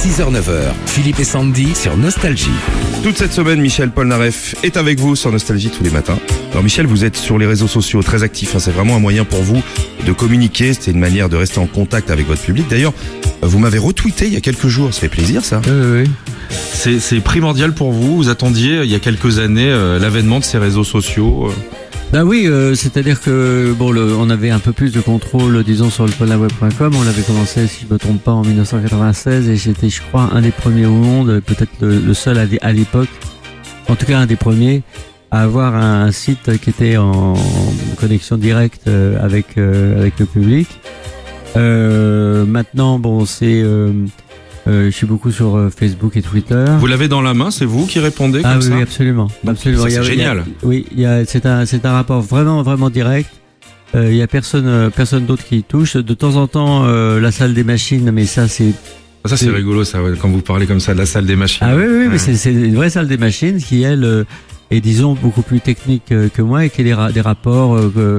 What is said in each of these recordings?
6h-9h, Philippe et Sandy sur Nostalgie. Toute cette semaine, Michel Polnareff est avec vous sur Nostalgie tous les matins. Alors Michel, vous êtes sur les réseaux sociaux très actifs. hein. C'est vraiment un moyen pour vous de communiquer. C'est une manière de rester en contact avec votre public. D'ailleurs, vous m'avez retweeté il y a quelques jours. Ça fait plaisir, ça. Oui, oui, oui. C'est, primordial pour vous. Vous attendiez euh, il y a quelques années euh, l'avènement de ces réseaux sociaux. euh. Bah oui, euh, c'est-à-dire que bon, le, on avait un peu plus de contrôle, disons, sur le polaweb.com. On l'avait commencé, si je me trompe pas, en 1996, et j'étais, je crois, un des premiers au monde, peut-être le, seul à, l'é- à l'époque, en tout cas un des premiers, à avoir un, site qui était en connexion directe euh, avec euh, avec le public. Maintenant, bon, c'est, euh, euh, je suis beaucoup sur euh, Facebook et Twitter. Vous l'avez dans la main, c'est vous qui répondez Ah comme oui, ça oui, absolument. Donc, absolument. ça, c'est il y a- génial. oui, il y a, c'est un, c'est un rapport vraiment, vraiment direct. Euh, il y a personne, euh, personne d'autre qui y touche. De temps en temps, euh, la salle des machines, mais ça, c'est. Ah, Ça c'est rigolo ça ouais, quand vous parlez comme ça de la salle des machines. Ah oui, oui, Ouais. mais c'est, c'est une vraie salle des machines qui, elle, euh, est, disons, beaucoup plus technique euh, que moi et qui a des, ra- des rapports, euh,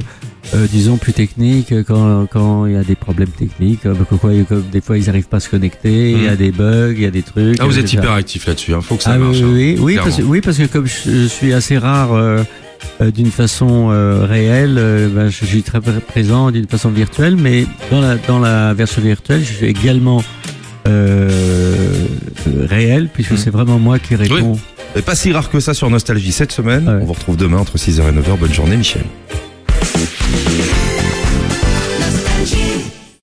euh, disons, plus techniques euh, quand, quand il y a des problèmes techniques, euh, que quoi, que des fois, ils n'arrivent pas à se connecter, il y a Mhm. des bugs, il y a des trucs. Ah vous euh, êtes hyper actif là-dessus. Hein. Faut que ça Ah marche. oui, hein. oui, oui, parce, oui, parce que comme je, je suis assez rare euh, euh, d'une façon euh, réelle, euh, ben, je suis très pr- présent d'une façon virtuelle, mais dans la, dans la version virtuelle, je suis également euh, euh, réel, puisque Mhm. c'est vraiment moi qui réponds. Et pas si rare que ça sur Nostalgie cette semaine. Ouais. On vous retrouve demain entre 6h et 9h. Bonne journée, Michel.